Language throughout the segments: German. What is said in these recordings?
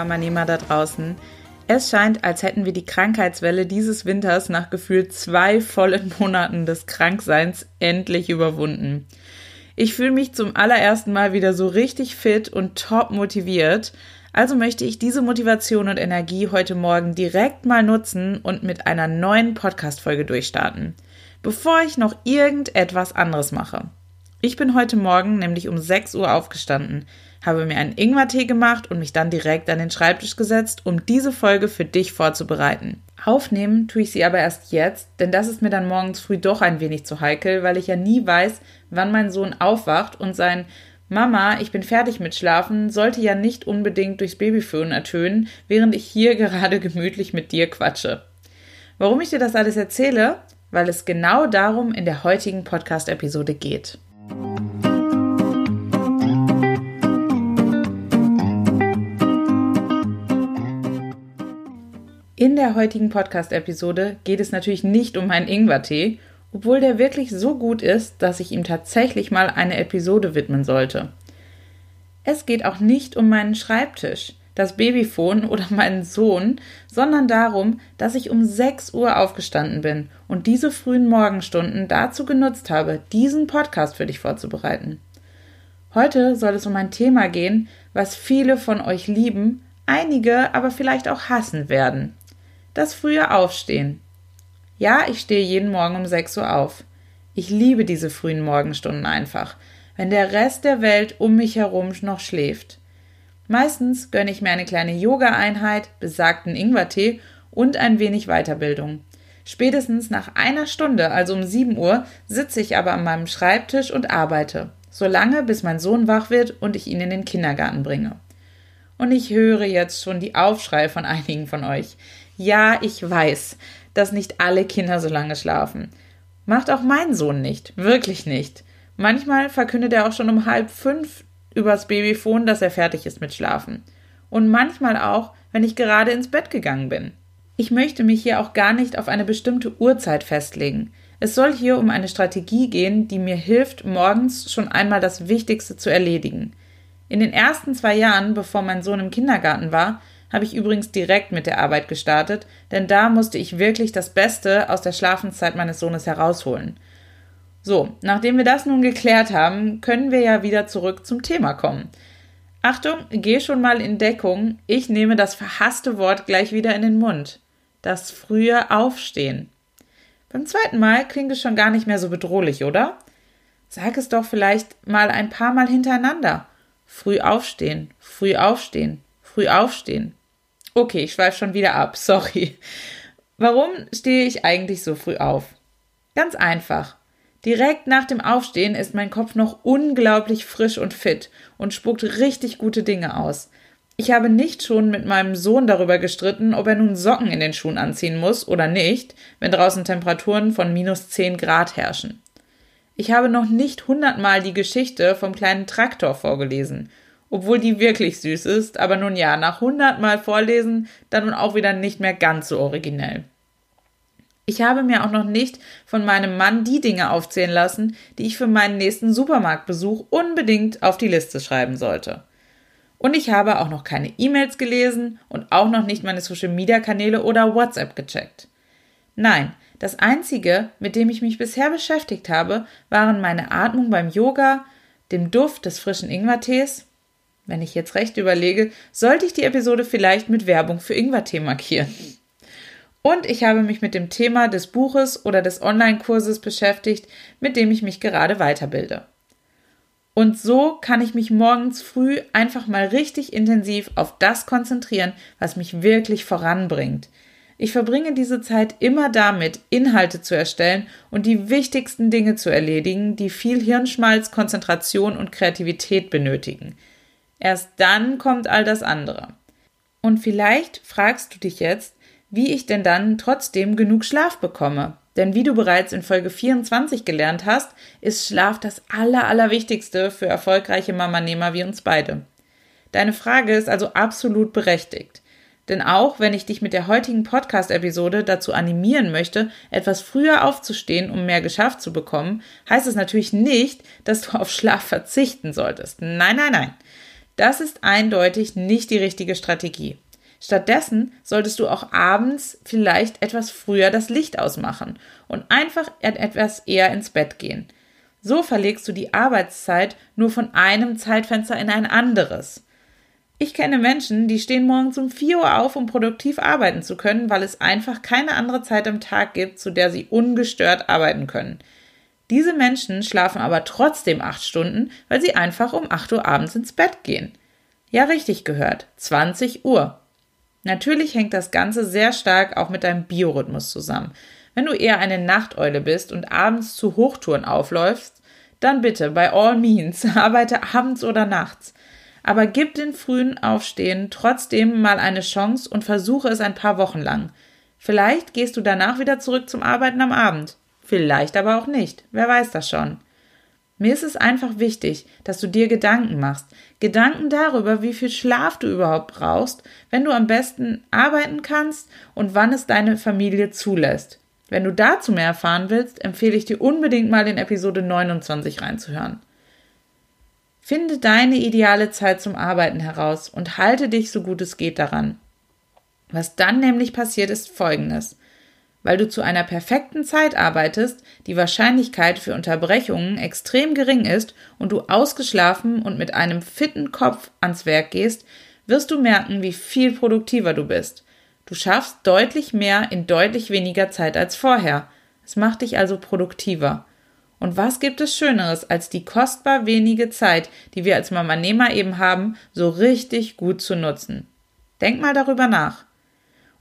Mama-Nehmer da draußen. Es scheint, als hätten wir die Krankheitswelle dieses Winters nach gefühlt zwei vollen Monaten des Krankseins endlich überwunden. Ich fühle mich zum allerersten Mal wieder so richtig fit und top motiviert. Also möchte ich diese Motivation und Energie heute Morgen direkt mal nutzen und mit einer neuen Podcast-Folge durchstarten, bevor ich noch irgendetwas anderes mache. Ich bin heute Morgen nämlich um 6 Uhr aufgestanden, habe mir einen Ingwertee gemacht und mich dann direkt an den Schreibtisch gesetzt, um diese Folge für dich vorzubereiten. Aufnehmen tue ich sie aber erst jetzt, denn das ist mir dann morgens früh doch ein wenig zu heikel, weil ich ja nie weiß, wann mein Sohn aufwacht und sein Mama, ich bin fertig mit Schlafen, sollte ja nicht unbedingt durchs Babyföhn ertönen, während ich hier gerade gemütlich mit dir quatsche. Warum ich dir das alles erzähle? Weil es genau darum in der heutigen Podcast-Episode geht. In der heutigen Podcast-Episode geht es natürlich nicht um meinen Ingwertee, obwohl der wirklich so gut ist, dass ich ihm tatsächlich mal eine Episode widmen sollte. Es geht auch nicht um meinen Schreibtisch, das Babyphone oder meinen Sohn, sondern darum, dass ich um 6 Uhr aufgestanden bin und diese frühen Morgenstunden dazu genutzt habe, diesen Podcast für dich vorzubereiten. Heute soll es um ein Thema gehen, was viele von euch lieben, einige aber vielleicht auch hassen werden. Das frühe Aufstehen. Ja, ich stehe jeden Morgen um 6 Uhr auf. Ich liebe diese frühen Morgenstunden einfach, wenn der Rest der Welt um mich herum noch schläft. Meistens gönne ich mir eine kleine Yoga-Einheit, besagten Ingwertee und ein wenig Weiterbildung. Spätestens nach einer Stunde, also um 7 Uhr, sitze ich aber an meinem Schreibtisch und arbeite, solange bis mein Sohn wach wird und ich ihn in den Kindergarten bringe. Und ich höre jetzt schon die Aufschrei von einigen von euch. Ja, ich weiß, dass nicht alle Kinder so lange schlafen. Macht auch mein Sohn nicht, wirklich nicht. Manchmal verkündet er auch schon um halb fünf übers Babyfon, dass er fertig ist mit Schlafen. Und manchmal auch, wenn ich gerade ins Bett gegangen bin. Ich möchte mich hier auch gar nicht auf eine bestimmte Uhrzeit festlegen. Es soll hier um eine Strategie gehen, die mir hilft, morgens schon einmal das Wichtigste zu erledigen. In den ersten zwei Jahren, bevor mein Sohn im Kindergarten war, habe ich übrigens direkt mit der Arbeit gestartet, denn da musste ich wirklich das Beste aus der Schlafenszeit meines Sohnes herausholen. So, nachdem wir das nun geklärt haben, können wir ja wieder zurück zum Thema kommen. Achtung, geh schon mal in Deckung. Ich nehme das verhasste Wort gleich wieder in den Mund. Das frühe Aufstehen. Beim zweiten Mal klingt es schon gar nicht mehr so bedrohlich, oder? Sag es doch vielleicht mal ein paar Mal hintereinander. Früh aufstehen, früh aufstehen, früh aufstehen. Okay, ich schweife schon wieder ab, sorry. Warum stehe ich eigentlich so früh auf? Ganz einfach. Direkt nach dem Aufstehen ist mein Kopf noch unglaublich frisch und fit und spuckt richtig gute Dinge aus. Ich habe nicht schon mit meinem Sohn darüber gestritten, ob er nun Socken in den Schuhen anziehen muss oder nicht, wenn draußen Temperaturen von minus 10 Grad herrschen. Ich habe noch nicht hundertmal die Geschichte vom kleinen Traktor vorgelesen obwohl die wirklich süß ist, aber nun ja, nach hundertmal vorlesen, dann nun auch wieder nicht mehr ganz so originell. Ich habe mir auch noch nicht von meinem Mann die Dinge aufzählen lassen, die ich für meinen nächsten Supermarktbesuch unbedingt auf die Liste schreiben sollte. Und ich habe auch noch keine E-Mails gelesen und auch noch nicht meine Social-Media-Kanäle oder WhatsApp gecheckt. Nein, das Einzige, mit dem ich mich bisher beschäftigt habe, waren meine Atmung beim Yoga, dem Duft des frischen Ingwertees wenn ich jetzt recht überlege, sollte ich die Episode vielleicht mit Werbung für Ingwertee markieren. Und ich habe mich mit dem Thema des Buches oder des Online-Kurses beschäftigt, mit dem ich mich gerade weiterbilde. Und so kann ich mich morgens früh einfach mal richtig intensiv auf das konzentrieren, was mich wirklich voranbringt. Ich verbringe diese Zeit immer damit, Inhalte zu erstellen und die wichtigsten Dinge zu erledigen, die viel Hirnschmalz, Konzentration und Kreativität benötigen. Erst dann kommt all das andere. Und vielleicht fragst du dich jetzt, wie ich denn dann trotzdem genug Schlaf bekomme. Denn wie du bereits in Folge 24 gelernt hast, ist Schlaf das Aller, Allerwichtigste für erfolgreiche Mamanehmer wie uns beide. Deine Frage ist also absolut berechtigt. Denn auch wenn ich dich mit der heutigen Podcast-Episode dazu animieren möchte, etwas früher aufzustehen, um mehr geschafft zu bekommen, heißt es natürlich nicht, dass du auf Schlaf verzichten solltest. Nein, nein, nein. Das ist eindeutig nicht die richtige Strategie. Stattdessen solltest du auch abends vielleicht etwas früher das Licht ausmachen und einfach etwas eher ins Bett gehen. So verlegst du die Arbeitszeit nur von einem Zeitfenster in ein anderes. Ich kenne Menschen, die stehen morgens um 4 Uhr auf, um produktiv arbeiten zu können, weil es einfach keine andere Zeit am Tag gibt, zu der sie ungestört arbeiten können. Diese Menschen schlafen aber trotzdem 8 Stunden, weil sie einfach um 8 Uhr abends ins Bett gehen. Ja, richtig gehört. 20 Uhr. Natürlich hängt das Ganze sehr stark auch mit deinem Biorhythmus zusammen. Wenn du eher eine Nachteule bist und abends zu Hochtouren aufläufst, dann bitte, by all means, arbeite abends oder nachts aber gib den frühen Aufstehen trotzdem mal eine Chance und versuche es ein paar Wochen lang. Vielleicht gehst du danach wieder zurück zum Arbeiten am Abend. Vielleicht aber auch nicht. Wer weiß das schon. Mir ist es einfach wichtig, dass du dir Gedanken machst. Gedanken darüber, wie viel Schlaf du überhaupt brauchst, wenn du am besten arbeiten kannst und wann es deine Familie zulässt. Wenn du dazu mehr erfahren willst, empfehle ich dir unbedingt mal in Episode 29 reinzuhören. Finde deine ideale Zeit zum Arbeiten heraus und halte dich so gut es geht daran. Was dann nämlich passiert, ist folgendes. Weil du zu einer perfekten Zeit arbeitest, die Wahrscheinlichkeit für Unterbrechungen extrem gering ist und du ausgeschlafen und mit einem fitten Kopf ans Werk gehst, wirst du merken, wie viel produktiver du bist. Du schaffst deutlich mehr in deutlich weniger Zeit als vorher. Es macht dich also produktiver. Und was gibt es Schöneres, als die kostbar wenige Zeit, die wir als Mamanehmer eben haben, so richtig gut zu nutzen? Denk mal darüber nach.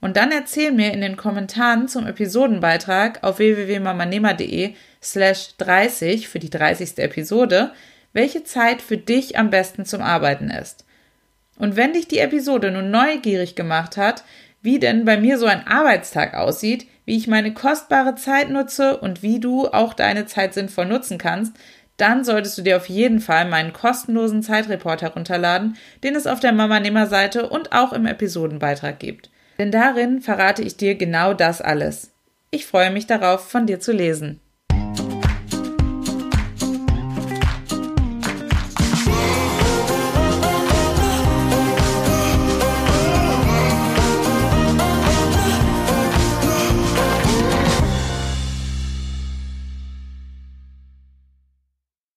Und dann erzähl mir in den Kommentaren zum Episodenbeitrag auf www.mamanehmer.de slash 30 für die 30. Episode, welche Zeit für dich am besten zum Arbeiten ist. Und wenn dich die Episode nun neugierig gemacht hat, wie denn bei mir so ein Arbeitstag aussieht, wie ich meine kostbare Zeit nutze und wie du auch deine Zeit sinnvoll nutzen kannst, dann solltest du dir auf jeden Fall meinen kostenlosen Zeitreport herunterladen, den es auf der Mama Nehmer Seite und auch im Episodenbeitrag gibt. Denn darin verrate ich dir genau das alles. Ich freue mich darauf, von dir zu lesen.